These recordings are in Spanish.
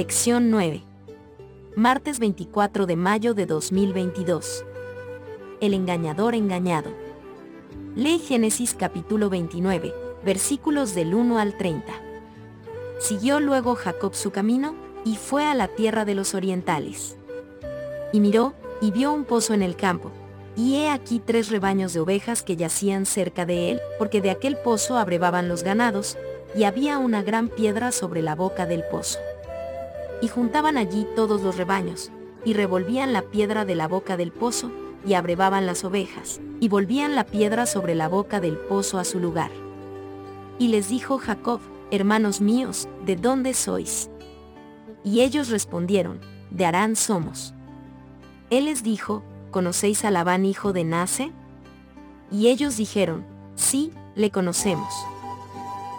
Lección 9. Martes 24 de mayo de 2022. El engañador engañado. Lee Génesis capítulo 29, versículos del 1 al 30. Siguió luego Jacob su camino, y fue a la tierra de los orientales. Y miró, y vio un pozo en el campo, y he aquí tres rebaños de ovejas que yacían cerca de él, porque de aquel pozo abrevaban los ganados, y había una gran piedra sobre la boca del pozo. Y juntaban allí todos los rebaños, y revolvían la piedra de la boca del pozo, y abrevaban las ovejas, y volvían la piedra sobre la boca del pozo a su lugar. Y les dijo Jacob, hermanos míos, ¿de dónde sois? Y ellos respondieron, de Arán somos. Él les dijo, ¿conocéis a Labán hijo de Nase? Y ellos dijeron, sí, le conocemos.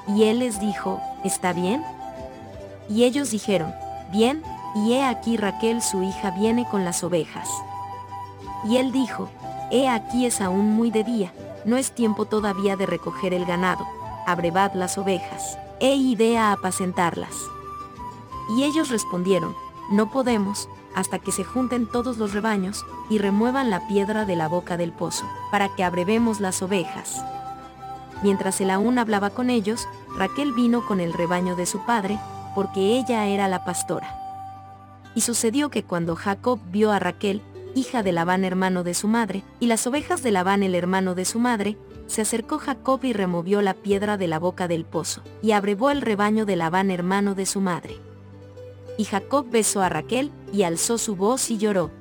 Y él les dijo, ¿está bien? Y ellos dijeron, bien, y he aquí Raquel su hija viene con las ovejas. Y él dijo, he aquí es aún muy de día, no es tiempo todavía de recoger el ganado, abrevad las ovejas, e idea a apacentarlas. Y ellos respondieron, no podemos, hasta que se junten todos los rebaños, y remuevan la piedra de la boca del pozo, para que abrevemos las ovejas. Mientras él aún hablaba con ellos, Raquel vino con el rebaño de su padre, porque ella era la pastora. Y sucedió que cuando Jacob vio a Raquel, hija de Labán hermano de su madre, y las ovejas de Labán el hermano de su madre, se acercó Jacob y removió la piedra de la boca del pozo, y abrevó el rebaño de Labán hermano de su madre. Y Jacob besó a Raquel, y alzó su voz y lloró.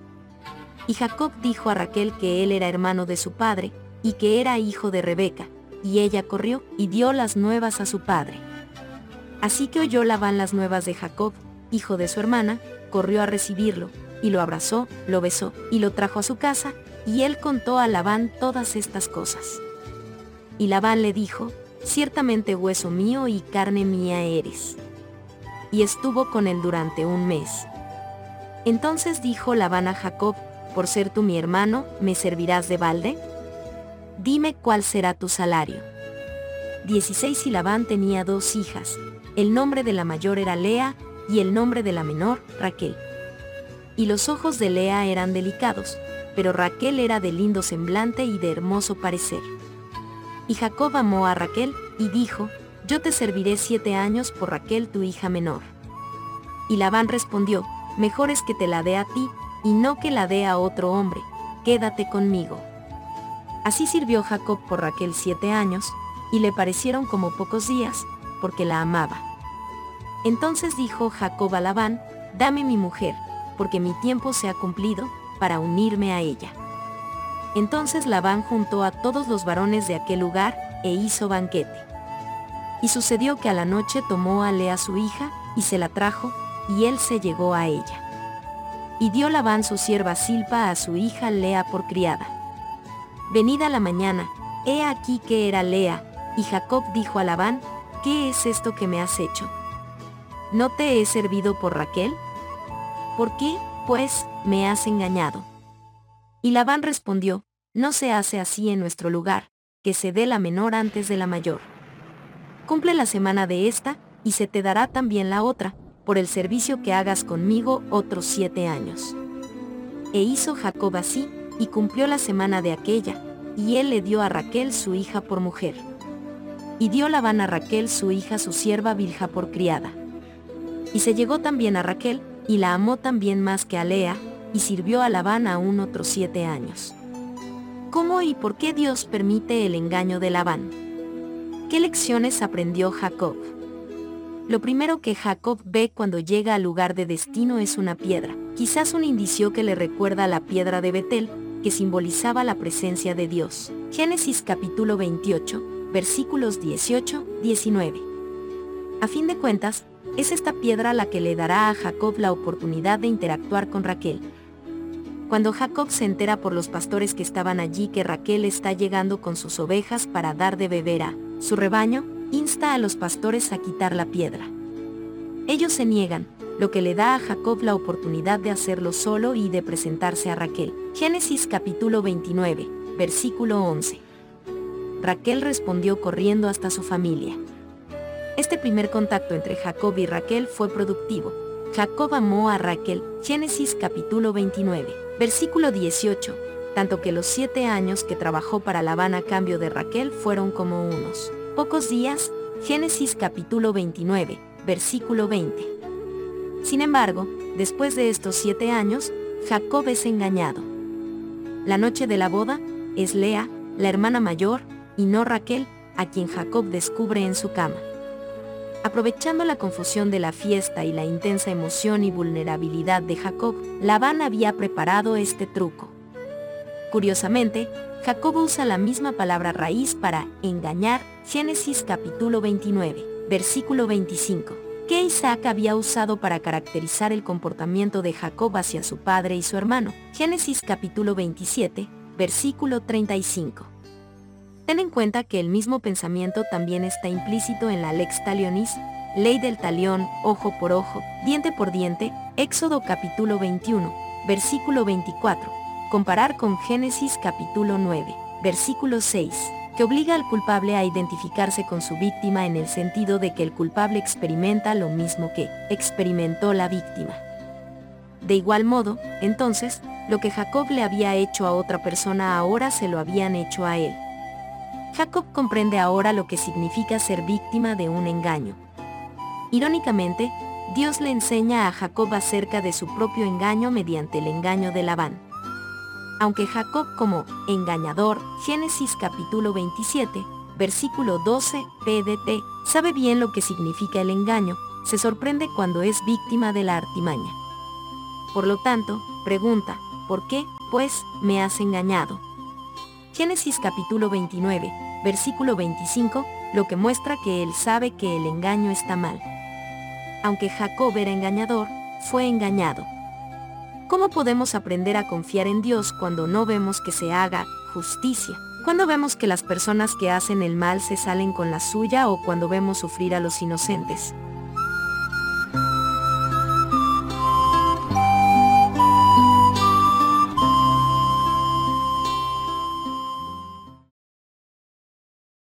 Y Jacob dijo a Raquel que él era hermano de su padre, y que era hijo de Rebeca, y ella corrió y dio las nuevas a su padre. Así que oyó Labán las nuevas de Jacob, hijo de su hermana, corrió a recibirlo, y lo abrazó, lo besó, y lo trajo a su casa, y él contó a Labán todas estas cosas. Y Labán le dijo, ciertamente hueso mío y carne mía eres. Y estuvo con él durante un mes. Entonces dijo Labán a Jacob, por ser tú mi hermano, ¿me servirás de balde? dime cuál será tu salario. 16 y Labán tenía dos hijas, el nombre de la mayor era Lea, y el nombre de la menor, Raquel. Y los ojos de Lea eran delicados, pero Raquel era de lindo semblante y de hermoso parecer. Y Jacob amó a Raquel, y dijo, Yo te serviré siete años por Raquel tu hija menor. Y Labán respondió, Mejor es que te la dé a ti, y no que la dé a otro hombre, quédate conmigo. Así sirvió Jacob por Raquel siete años, y le parecieron como pocos días, porque la amaba. Entonces dijo Jacob a Labán, dame mi mujer, porque mi tiempo se ha cumplido, para unirme a ella. Entonces Labán juntó a todos los varones de aquel lugar, e hizo banquete. Y sucedió que a la noche tomó a Lea su hija, y se la trajo, y él se llegó a ella. Y dio Labán su sierva Silpa a su hija Lea por criada. Venida la mañana, he aquí que era Lea, y Jacob dijo a Labán, ¿qué es esto que me has hecho? ¿No te he servido por Raquel? ¿Por qué, pues, me has engañado? Y Labán respondió, no se hace así en nuestro lugar, que se dé la menor antes de la mayor. Cumple la semana de esta, y se te dará también la otra, por el servicio que hagas conmigo otros siete años. E hizo Jacob así, y cumplió la semana de aquella, y él le dio a Raquel su hija por mujer. Y dio Labán a Raquel su hija su sierva Bilja por criada. Y se llegó también a Raquel, y la amó también más que a Lea, y sirvió a Labán aún otros siete años. ¿Cómo y por qué Dios permite el engaño de Labán? ¿Qué lecciones aprendió Jacob? Lo primero que Jacob ve cuando llega al lugar de destino es una piedra, quizás un indicio que le recuerda a la piedra de Betel, que simbolizaba la presencia de Dios. Génesis capítulo 28, versículos 18-19. A fin de cuentas, es esta piedra la que le dará a Jacob la oportunidad de interactuar con Raquel. Cuando Jacob se entera por los pastores que estaban allí que Raquel está llegando con sus ovejas para dar de beber a su rebaño, insta a los pastores a quitar la piedra. Ellos se niegan, lo que le da a Jacob la oportunidad de hacerlo solo y de presentarse a Raquel. Génesis capítulo 29, versículo 11. Raquel respondió corriendo hasta su familia. Este primer contacto entre Jacob y Raquel fue productivo, Jacob amó a Raquel, Génesis capítulo 29, versículo 18, tanto que los siete años que trabajó para Labán a cambio de Raquel fueron como unos pocos días, Génesis capítulo 29, versículo 20. Sin embargo, después de estos siete años, Jacob es engañado. La noche de la boda, es Lea, la hermana mayor, y no Raquel, a quien Jacob descubre en su cama. Aprovechando la confusión de la fiesta y la intensa emoción y vulnerabilidad de Jacob, Labán había preparado este truco. Curiosamente, Jacob usa la misma palabra raíz para engañar, Génesis capítulo 29, versículo 25, que Isaac había usado para caracterizar el comportamiento de Jacob hacia su padre y su hermano, Génesis capítulo 27, versículo 35. Ten en cuenta que el mismo pensamiento también está implícito en la lex talionis, ley del talión, ojo por ojo, diente por diente, Éxodo capítulo 21, versículo 24, comparar con Génesis capítulo 9, versículo 6, que obliga al culpable a identificarse con su víctima en el sentido de que el culpable experimenta lo mismo que experimentó la víctima. De igual modo, entonces, lo que Jacob le había hecho a otra persona ahora se lo habían hecho a él. Jacob comprende ahora lo que significa ser víctima de un engaño. Irónicamente, Dios le enseña a Jacob acerca de su propio engaño mediante el engaño de Labán. Aunque Jacob como engañador, Génesis capítulo 27, versículo 12, pdt, sabe bien lo que significa el engaño, se sorprende cuando es víctima de la artimaña. Por lo tanto, pregunta, ¿por qué, pues, me has engañado? Génesis capítulo 29, versículo 25, lo que muestra que él sabe que el engaño está mal. Aunque Jacob era engañador, fue engañado. ¿Cómo podemos aprender a confiar en Dios cuando no vemos que se haga justicia? Cuando vemos que las personas que hacen el mal se salen con la suya o cuando vemos sufrir a los inocentes.